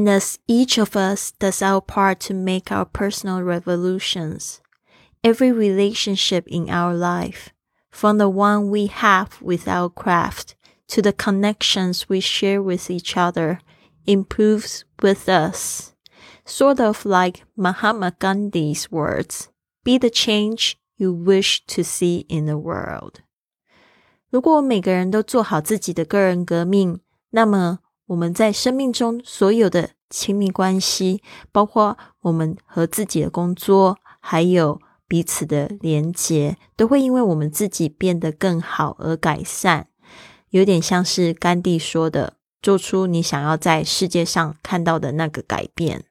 And as each of us does our part to make our personal revolutions, every relationship in our life, from the one we have with our craft to the connections we share with each other, improves with us. Sort of like Mahatma Gandhi's words be the change you wish to see in the world. 如果每个人都做好自己的个人革命，那么 我们在生命中所有的亲密关系，包括我们和自己的工作，还有彼此的连结，都会因为我们自己变得更好而改善。有点像是甘地说的：“做出你想要在世界上看到的那个改变。”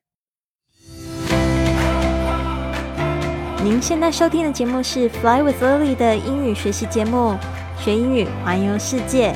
您现在收听的节目是《Fly with Lily》的英语学习节目。学英语，环游世界。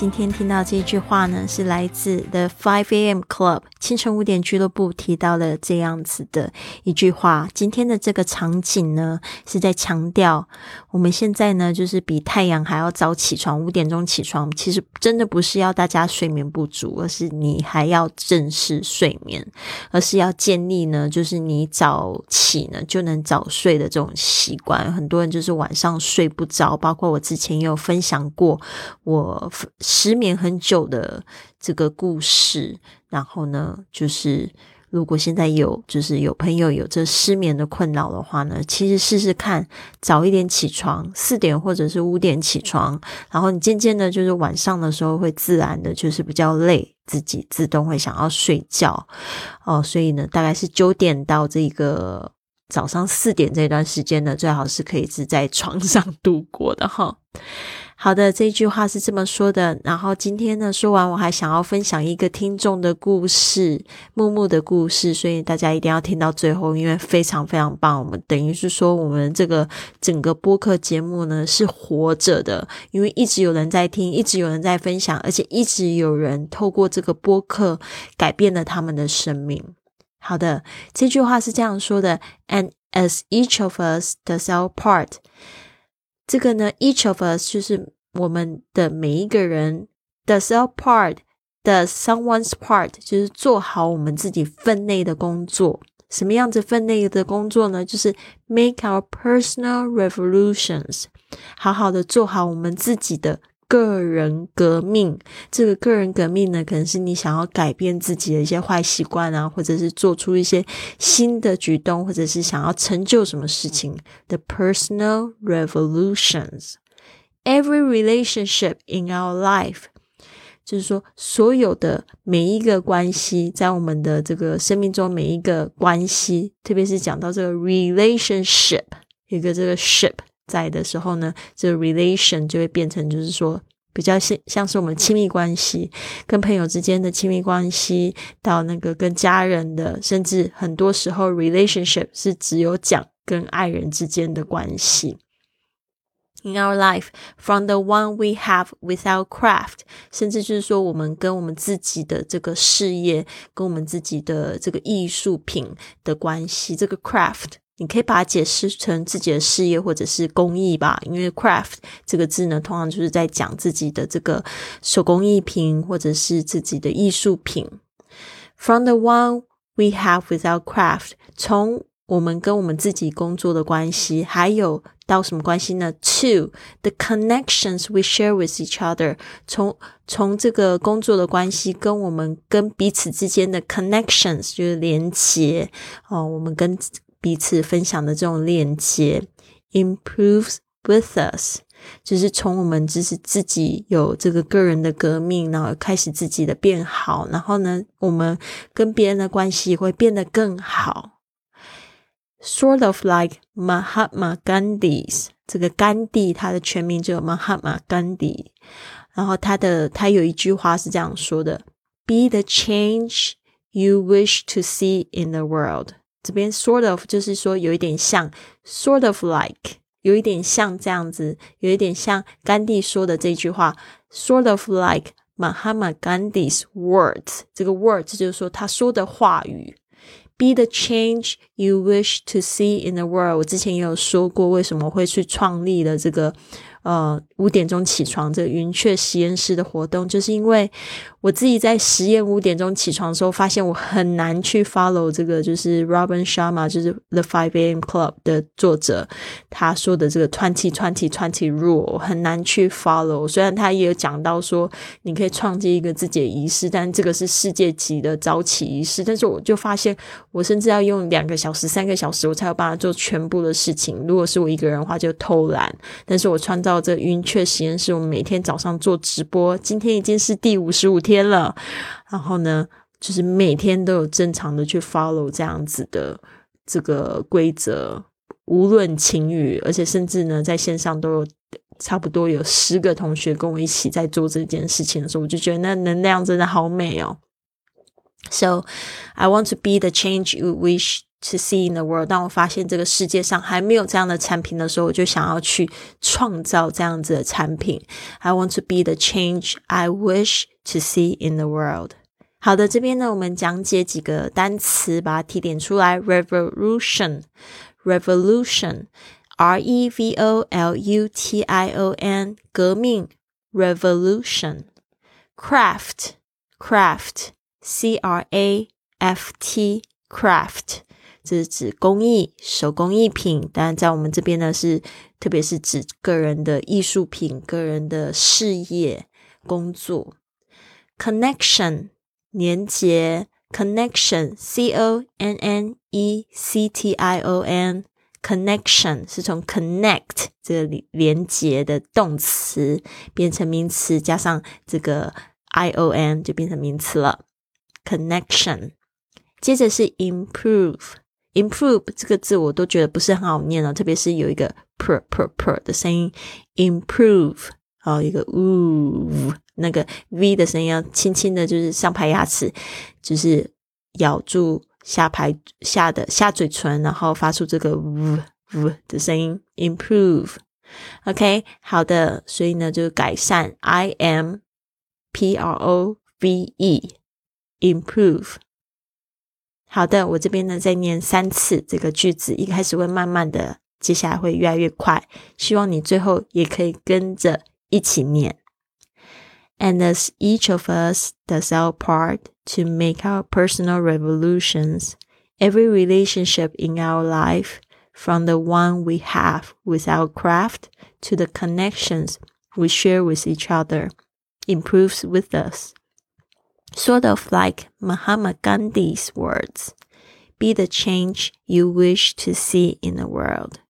今天听到这一句话呢，是来自 The Five A.M. Club 清晨五点俱乐部提到了这样子的一句话。今天的这个场景呢，是在强调我们现在呢，就是比太阳还要早起床，五点钟起床。其实真的不是要大家睡眠不足，而是你还要正视睡眠，而是要建立呢，就是你早起呢就能早睡的这种习惯。很多人就是晚上睡不着，包括我之前也有分享过我。失眠很久的这个故事，然后呢，就是如果现在有就是有朋友有这失眠的困扰的话呢，其实试试看早一点起床，四点或者是五点起床，然后你渐渐的，就是晚上的时候会自然的，就是比较累，自己自动会想要睡觉哦，所以呢，大概是九点到这个早上四点这段时间呢，最好是可以是在床上度过的哈。好的，这句话是这么说的。然后今天呢，说完我还想要分享一个听众的故事，木木的故事，所以大家一定要听到最后，因为非常非常棒。我们等于是说，我们这个整个播客节目呢是活着的，因为一直有人在听，一直有人在分享，而且一直有人透过这个播客改变了他们的生命。好的，这句话是这样说的：And as each of us does our part。这个呢，each of us 就是我们的每一个人，does our part，does someone's part，就是做好我们自己分内的工作。什么样子分内的工作呢？就是 make our personal revolutions，好好的做好我们自己的。个人革命，这个个人革命呢，可能是你想要改变自己的一些坏习惯啊，或者是做出一些新的举动，或者是想要成就什么事情。The personal revolutions, every relationship in our life，就是说所有的每一个关系，在我们的这个生命中每一个关系，特别是讲到这个 relationship，一个这个 ship。在的时候呢，这个 relation 就会变成就是说比较像像是我们亲密关系，跟朋友之间的亲密关系，到那个跟家人的，甚至很多时候 relationship 是只有讲跟爱人之间的关系。In our life, from the one we have with our craft，甚至就是说我们跟我们自己的这个事业，跟我们自己的这个艺术品的关系，这个 craft。你可以把它解释成自己的事业或者是工艺吧，因为 craft 这个字呢，通常就是在讲自己的这个手工艺品或者是自己的艺术品。From the one we have with our craft，从我们跟我们自己工作的关系，还有到什么关系呢？To the connections we share with each other，从从这个工作的关系跟我们跟彼此之间的 connections 就是连接哦，我们跟彼此分享的这种链接，improves with us，就是从我们就是自己有这个个人的革命，然后开始自己的变好，然后呢，我们跟别人的关系会变得更好。Sort of like Mahatma Gandhi's，这个甘地他的全名叫 Mahatma Gandhi，然后他的他有一句话是这样说的：“Be the change you wish to see in the world。” 这边 sort of 就是说有一点像 sort of like 有一点像这样子，有一点像甘地说的这句话 sort of like Mahatma Gandhi's words，这个 words 就是说他说的话语。Be the change you wish to see in the world。我之前也有说过，为什么会去创立了这个。呃，五点钟起床这个云雀实验室的活动，就是因为我自己在实验五点钟起床的时候，发现我很难去 follow 这个，就是 Robin Sharma，就是 The Five A.M. Club 的作者他说的这个 twenty twenty twenty rule，很难去 follow。虽然他也有讲到说，你可以创建一个自己的仪式，但这个是世界级的早起仪式。但是我就发现，我甚至要用两个小时、三个小时，我才有办法做全部的事情。如果是我一个人的话，就偷懒。但是我创造。到这云雀实验室，我们每天早上做直播，今天已经是第五十五天了。然后呢，就是每天都有正常的去 follow 这样子的这个规则，无论晴雨，而且甚至呢，在线上都有差不多有十个同学跟我一起在做这件事情的时候，我就觉得那能量真的好美哦。So I want to be the change you wish. To see in the world，当我发现这个世界上还没有这样的产品的时候，我就想要去创造这样子的产品。I want to be the change I wish to see in the world。好的，这边呢，我们讲解几个单词，把它提点出来。Revolution，revolution，R E V O L U T I O N，革命。Revolution，craft，craft，C R A F T，craft。 这是指工艺、手工艺品，当然在我们这边呢是，特别是指个人的艺术品、个人的事业、工作。Connection 连接，connection，c o n n e c t i o n，connection 是从 connect 这个连接的动词变成名词，加上这个 i o n 就变成名词了。Connection，接着是 improve。Improve 这个字我都觉得不是很好念哦，特别是有一个 per per per 的声音，improve 哦，一个 u 那个 v 的声音要轻轻的，就是上排牙齿，就是咬住下排下的下嘴唇，然后发出这个 u u 的声音，improve。OK，好的，所以呢，就改善，I M P R O V E，improve。好的，我这边呢再念三次这个句子，一开始会慢慢的，接下来会越来越快，希望你最后也可以跟着一起念。And as each of us does our part to make our personal revolutions, every relationship in our life, from the one we have with our craft to the connections we share with each other, improves with us sort of like Mahatma Gandhi's words be the change you wish to see in the world.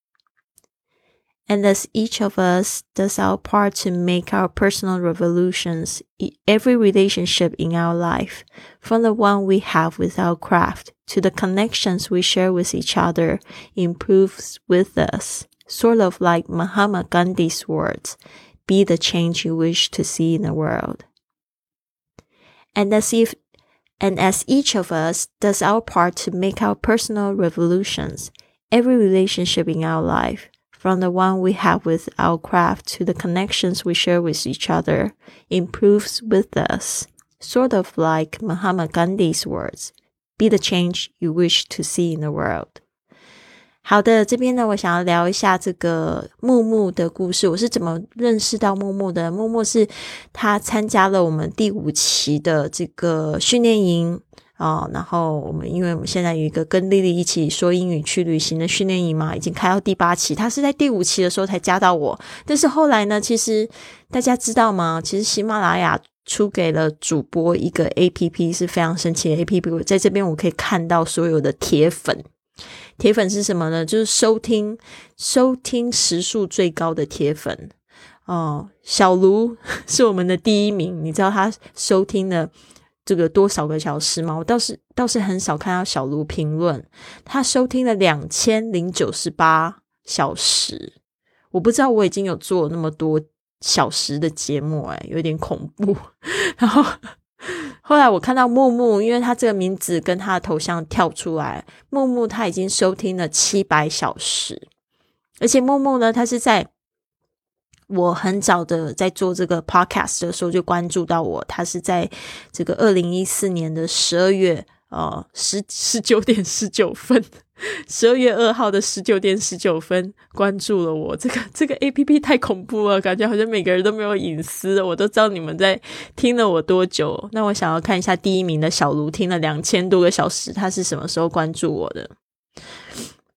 And as each of us does our part to make our personal revolutions, every relationship in our life, from the one we have with our craft to the connections we share with each other, improves with us, sort of like Mahatma Gandhi's words be the change you wish to see in the world and as if and as each of us does our part to make our personal revolutions, every relationship in our life, from the one we have with our craft to the connections we share with each other, improves with us, sort of like Mahatma Gandhi's words be the change you wish to see in the world. 好的，这边呢，我想要聊一下这个木木的故事。我是怎么认识到木木的？木木是他参加了我们第五期的这个训练营啊。然后我们，因为我们现在有一个跟丽丽一起说英语去旅行的训练营嘛，已经开到第八期。他是在第五期的时候才加到我，但是后来呢，其实大家知道吗？其实喜马拉雅出给了主播一个 A P P，是非常神奇的 A P P。在这边我可以看到所有的铁粉。铁粉是什么呢？就是收听收听时数最高的铁粉哦。小卢 是我们的第一名，你知道他收听了这个多少个小时吗？我倒是倒是很少看到小卢评论，他收听了两千零九十八小时。我不知道我已经有做那么多小时的节目，哎，有点恐怖。然后。后来我看到木木，因为他这个名字跟他的头像跳出来，木木他已经收听了七百小时，而且木木呢，他是在我很早的在做这个 podcast 的时候就关注到我，他是在这个二零一四年的十二月呃十十九点十九分，十二月二号的十九点十九分关注了我。这个这个 A P P 太恐怖了，感觉好像每个人都没有隐私，我都知道你们在听了我多久。那我想要看一下第一名的小卢听了两千多个小时，他是什么时候关注我的？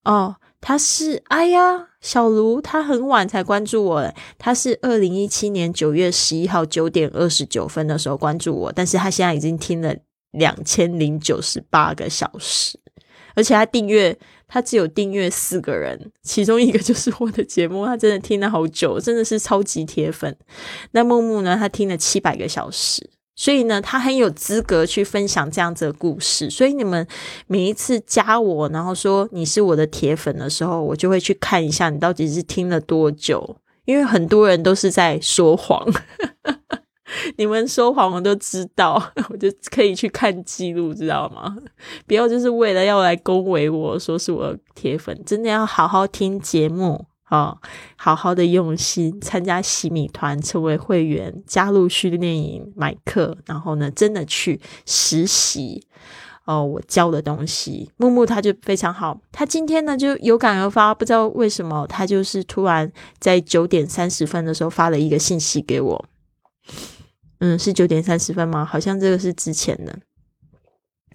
哦。他是哎呀，小卢，他很晚才关注我，他是二零一七年九月十一号九点二十九分的时候关注我，但是他现在已经听了两千零九十八个小时，而且他订阅，他只有订阅四个人，其中一个就是我的节目，他真的听了好久，真的是超级铁粉。那木木呢，他听了七百个小时。所以呢，他很有资格去分享这样子的故事。所以你们每一次加我，然后说你是我的铁粉的时候，我就会去看一下你到底是听了多久。因为很多人都是在说谎，你们说谎我都知道，我就可以去看记录，知道吗？不要就是为了要来恭维我说是我铁粉，真的要好好听节目。哦，好好的用心参加洗米团，成为会员，加入训练营，买课，然后呢，真的去实习。哦，我教的东西，木木他就非常好。他今天呢就有感而发，不知道为什么，他就是突然在九点三十分的时候发了一个信息给我。嗯，是九点三十分吗？好像这个是之前的。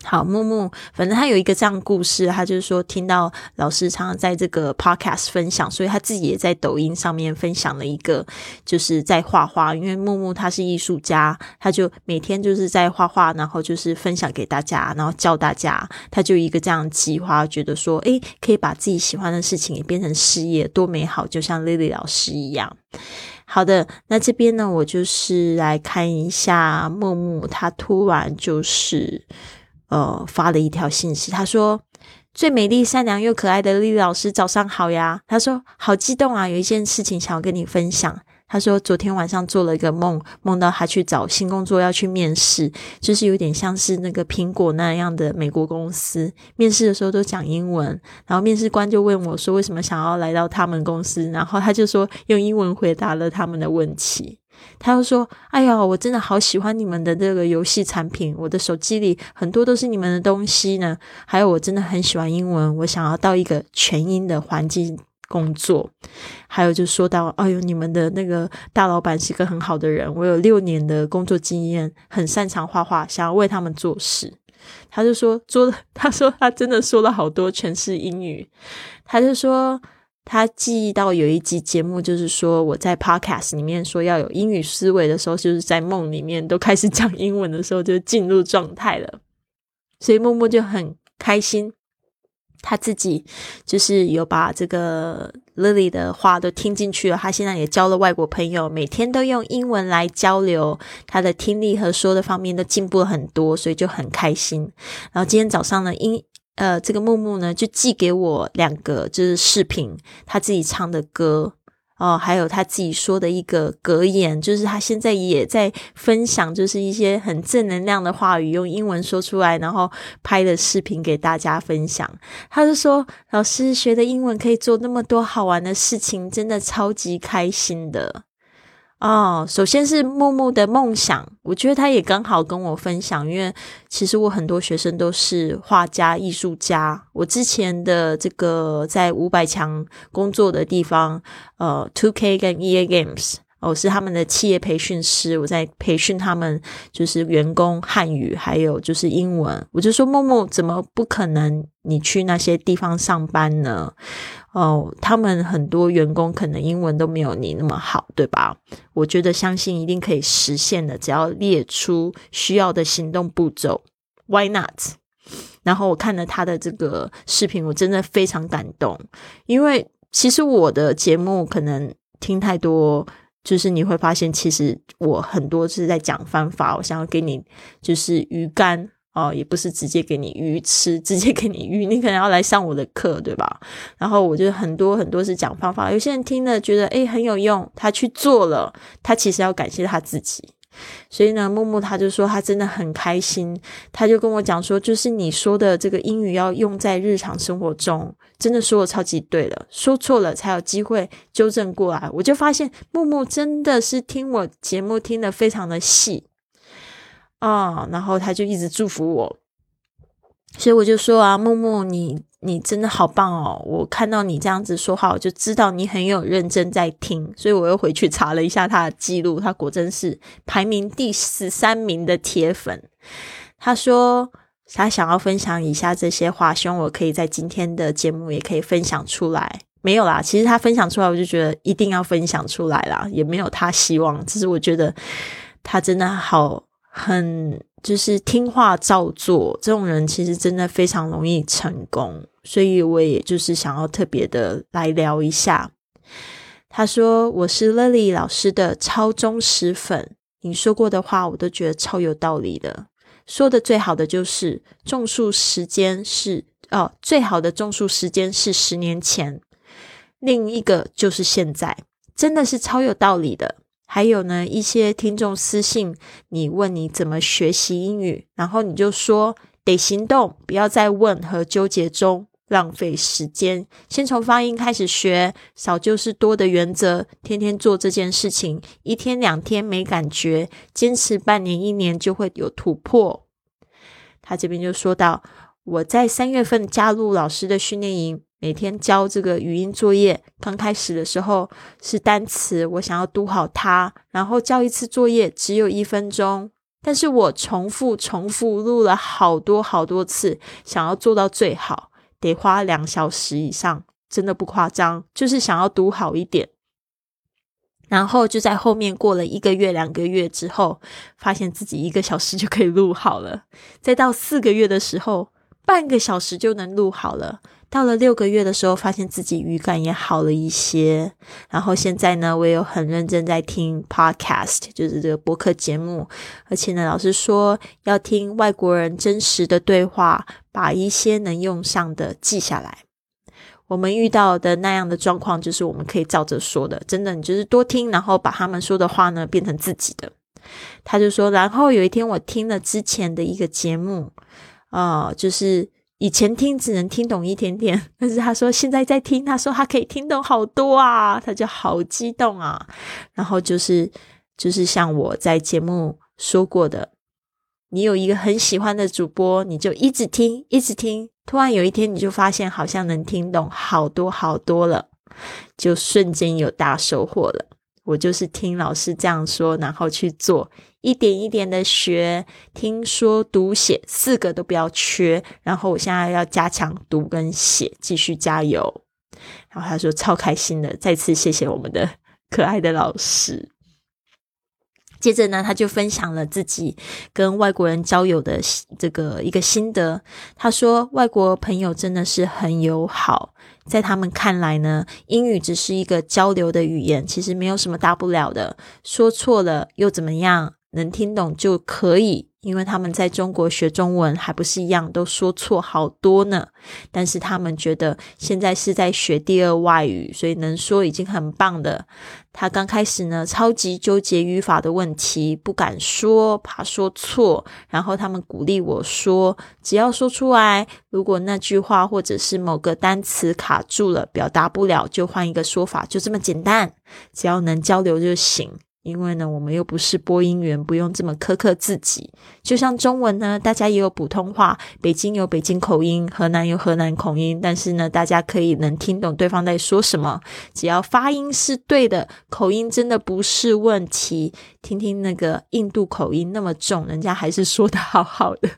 好，木木，反正他有一个这样故事，他就是说听到老师常常在这个 podcast 分享，所以他自己也在抖音上面分享了一个，就是在画画。因为木木他是艺术家，他就每天就是在画画，然后就是分享给大家，然后教大家。他就一个这样计划，觉得说，诶，可以把自己喜欢的事情也变成事业，多美好！就像 Lily 老师一样。好的，那这边呢，我就是来看一下木木，他突然就是。呃，发了一条信息，他说：“最美丽、善良又可爱的丽丽老师，早上好呀！”他说：“好激动啊，有一件事情想要跟你分享。”他说：“昨天晚上做了一个梦，梦到他去找新工作，要去面试，就是有点像是那个苹果那样的美国公司。面试的时候都讲英文，然后面试官就问我说：为什么想要来到他们公司？然后他就说用英文回答了他们的问题。”他又说：“哎呀，我真的好喜欢你们的这个游戏产品，我的手机里很多都是你们的东西呢。还有，我真的很喜欢英文，我想要到一个全英的环境工作。还有，就说到，哎呦，你们的那个大老板是个很好的人，我有六年的工作经验，很擅长画画，想要为他们做事。他就说，做，他说他真的说了好多全是英语。他就说。”他记忆到有一集节目，就是说我在 podcast 里面说要有英语思维的时候，就是在梦里面都开始讲英文的时候，就进入状态了。所以默默就很开心，他自己就是有把这个 Lily 的话都听进去了。他现在也交了外国朋友，每天都用英文来交流，他的听力和说的方面都进步了很多，所以就很开心。然后今天早上呢，英。呃，这个木木呢，就寄给我两个，就是视频，他自己唱的歌哦，还有他自己说的一个格言，就是他现在也在分享，就是一些很正能量的话语，用英文说出来，然后拍的视频给大家分享。他就说，老师学的英文可以做那么多好玩的事情，真的超级开心的。哦，首先是木木的梦想，我觉得他也刚好跟我分享，因为其实我很多学生都是画家、艺术家。我之前的这个在五百强工作的地方，呃，Two K 跟 E A Games。我是他们的企业培训师，我在培训他们，就是员工汉语，还有就是英文。我就说默默怎么不可能？你去那些地方上班呢？哦，他们很多员工可能英文都没有你那么好，对吧？我觉得相信一定可以实现的，只要列出需要的行动步骤，Why not？然后我看了他的这个视频，我真的非常感动，因为其实我的节目可能听太多。就是你会发现，其实我很多是在讲方法，我想要给你就是鱼竿哦，也不是直接给你鱼吃，直接给你鱼，你可能要来上我的课，对吧？然后我就很多很多是讲方法，有些人听了觉得诶很有用，他去做了，他其实要感谢他自己。所以呢，木木他就说他真的很开心，他就跟我讲说，就是你说的这个英语要用在日常生活中，真的说的超级对了，说错了才有机会纠正过来。我就发现木木真的是听我节目听得非常的细啊，然后他就一直祝福我，所以我就说啊，木木你。你真的好棒哦！我看到你这样子说话，我就知道你很有认真在听，所以我又回去查了一下他的记录，他果真是排名第十三名的铁粉。他说他想要分享以下这些话，希望我可以在今天的节目也可以分享出来。没有啦，其实他分享出来，我就觉得一定要分享出来啦，也没有他希望，只是我觉得他真的好很。就是听话照做，这种人其实真的非常容易成功，所以我也就是想要特别的来聊一下。他说：“我是 Lily 老师的超忠实粉，你说过的话我都觉得超有道理的。说的最好的就是种树时间是哦，最好的种树时间是十年前，另一个就是现在，真的是超有道理的。”还有呢，一些听众私信你问你怎么学习英语，然后你就说得行动，不要再问和纠结中。浪费时间，先从发音开始学，少就是多的原则，天天做这件事情，一天两天没感觉，坚持半年一年就会有突破。他这边就说到，我在三月份加入老师的训练营。每天交这个语音作业，刚开始的时候是单词，我想要读好它，然后交一次作业只有一分钟，但是我重复重复录了好多好多次，想要做到最好，得花两小时以上，真的不夸张，就是想要读好一点。然后就在后面过了一个月、两个月之后，发现自己一个小时就可以录好了，再到四个月的时候，半个小时就能录好了。到了六个月的时候，发现自己语感也好了一些。然后现在呢，我也有很认真在听 podcast，就是这个播客节目。而且呢，老师说要听外国人真实的对话，把一些能用上的记下来。我们遇到的那样的状况，就是我们可以照着说的。真的，你就是多听，然后把他们说的话呢变成自己的。他就说，然后有一天我听了之前的一个节目，啊，就是。以前听只能听懂一点点，但是他说现在在听，他说他可以听懂好多啊，他就好激动啊。然后就是就是像我在节目说过的，你有一个很喜欢的主播，你就一直听，一直听，突然有一天你就发现好像能听懂好多好多了，就瞬间有大收获了。我就是听老师这样说，然后去做。一点一点的学，听说读写四个都不要缺。然后我现在要加强读跟写，继续加油。然后他说超开心的，再次谢谢我们的 可爱的老师。接着呢，他就分享了自己跟外国人交友的这个一个心得。他说，外国朋友真的是很友好，在他们看来呢，英语只是一个交流的语言，其实没有什么大不了的，说错了又怎么样？能听懂就可以，因为他们在中国学中文还不是一样，都说错好多呢。但是他们觉得现在是在学第二外语，所以能说已经很棒的。他刚开始呢，超级纠结语法的问题，不敢说，怕说错。然后他们鼓励我说，只要说出来，如果那句话或者是某个单词卡住了，表达不了，就换一个说法，就这么简单，只要能交流就行。因为呢，我们又不是播音员，不用这么苛刻自己。就像中文呢，大家也有普通话，北京有北京口音，河南有河南口音，但是呢，大家可以能听懂对方在说什么，只要发音是对的，口音真的不是问题。听听那个印度口音那么重，人家还是说的好好的。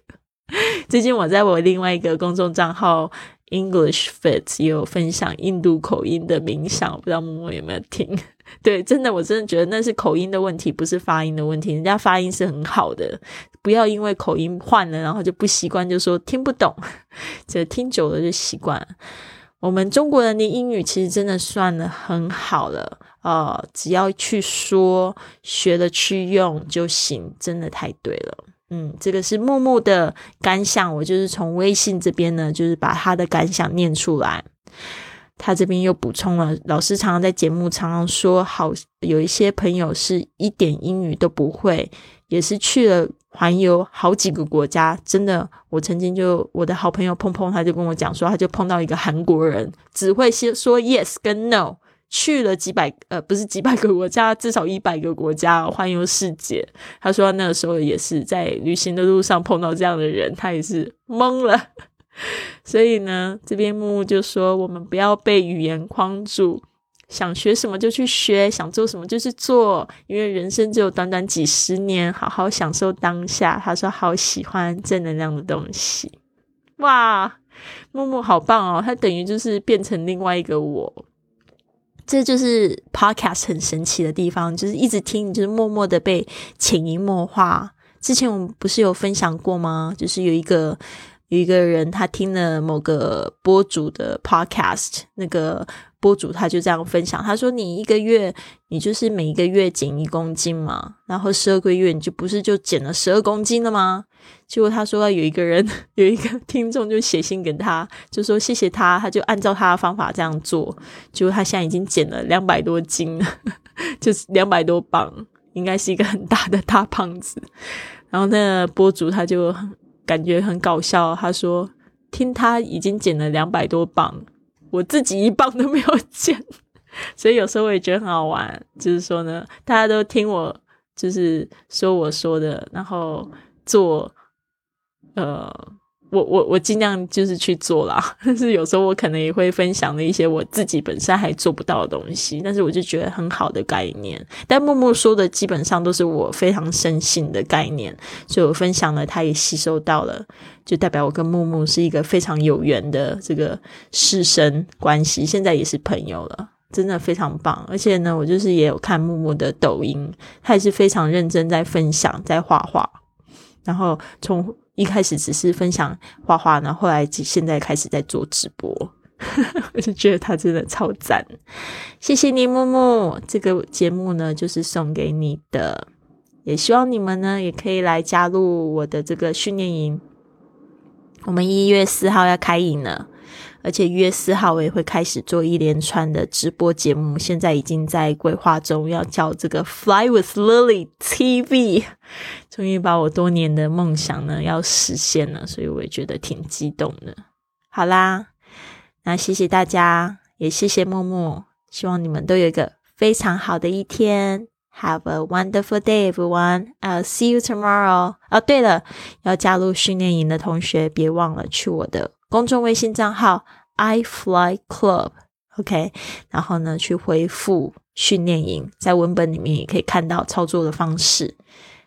最近我在我另外一个公众账号。English Fit 也有分享印度口音的冥想，不知道默默有没有听？对，真的，我真的觉得那是口音的问题，不是发音的问题。人家发音是很好的，不要因为口音换了，然后就不习惯，就说听不懂。这听久了就习惯。我们中国人的英语其实真的算的很好了，呃，只要去说，学了去用就行，真的太对了。嗯，这个是木木的感想，我就是从微信这边呢，就是把他的感想念出来。他这边又补充了，老师常常在节目常常说，好有一些朋友是一点英语都不会，也是去了环游好几个国家。真的，我曾经就我的好朋友碰碰，他就跟我讲说，他就碰到一个韩国人，只会先说 yes 跟 no。去了几百呃，不是几百个国家，至少一百个国家环游世界。他说那个时候也是在旅行的路上碰到这样的人，他也是懵了。所以呢，这边木木就说，我们不要被语言框住，想学什么就去学，想做什么就去做，因为人生只有短短几十年，好好享受当下。他说好喜欢正能量的东西，哇，木木好棒哦，他等于就是变成另外一个我。这就是 podcast 很神奇的地方，就是一直听，你就是默默的被潜移默化。之前我们不是有分享过吗？就是有一个有一个人，他听了某个播主的 podcast，那个。播主他就这样分享，他说：“你一个月，你就是每一个月减一公斤嘛，然后十二个月你就不是就减了十二公斤了吗？”结果他说有一个人 有一个听众就写信给他，就说谢谢他，他就按照他的方法这样做，结果他现在已经减了两百多斤，就是两百多磅，应该是一个很大的大胖子。然后那个播主他就感觉很搞笑，他说：“听他已经减了两百多磅。”我自己一磅都没有减，所以有时候我也觉得很好玩。就是说呢，大家都听我，就是说我说的，然后做，呃，我我我尽量就是去做啦。但是有时候我可能也会分享的一些我自己本身还做不到的东西，但是我就觉得很好的概念。但默默说的基本上都是我非常深信的概念，所以我分享了，他也吸收到了。就代表我跟木木是一个非常有缘的这个师生关系，现在也是朋友了，真的非常棒。而且呢，我就是也有看木木的抖音，他也是非常认真在分享，在画画。然后从一开始只是分享画画，然后后来现在开始在做直播，我就觉得他真的超赞。谢谢你，木木。这个节目呢，就是送给你的，也希望你们呢也可以来加入我的这个训练营。我们一月四号要开营了，而且一月四号我也会开始做一连串的直播节目，现在已经在规划中，要叫这个 Fly with Lily TV，终于把我多年的梦想呢要实现了，所以我也觉得挺激动的。好啦，那谢谢大家，也谢谢默默，希望你们都有一个非常好的一天。Have a wonderful day, everyone. I'll see you tomorrow. 哦，对了，要加入训练营的同学，别忘了去我的公众微信账号 i fly club. OK，然后呢，去回复训练营，在文本里面也可以看到操作的方式。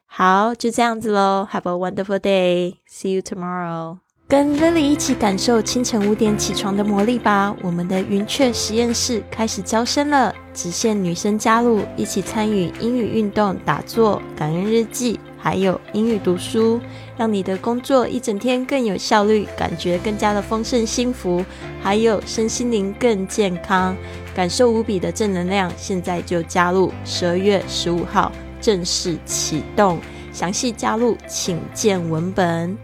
好，就这样子喽。Have a wonderful day. See you tomorrow. 跟 Lily 一起感受清晨五点起床的魔力吧！我们的云雀实验室开始招生了，只限女生加入，一起参与英语运动、打坐、感恩日记，还有英语读书，让你的工作一整天更有效率，感觉更加的丰盛幸福，还有身心灵更健康，感受无比的正能量。现在就加入，十二月十五号正式启动，详细加入请见文本。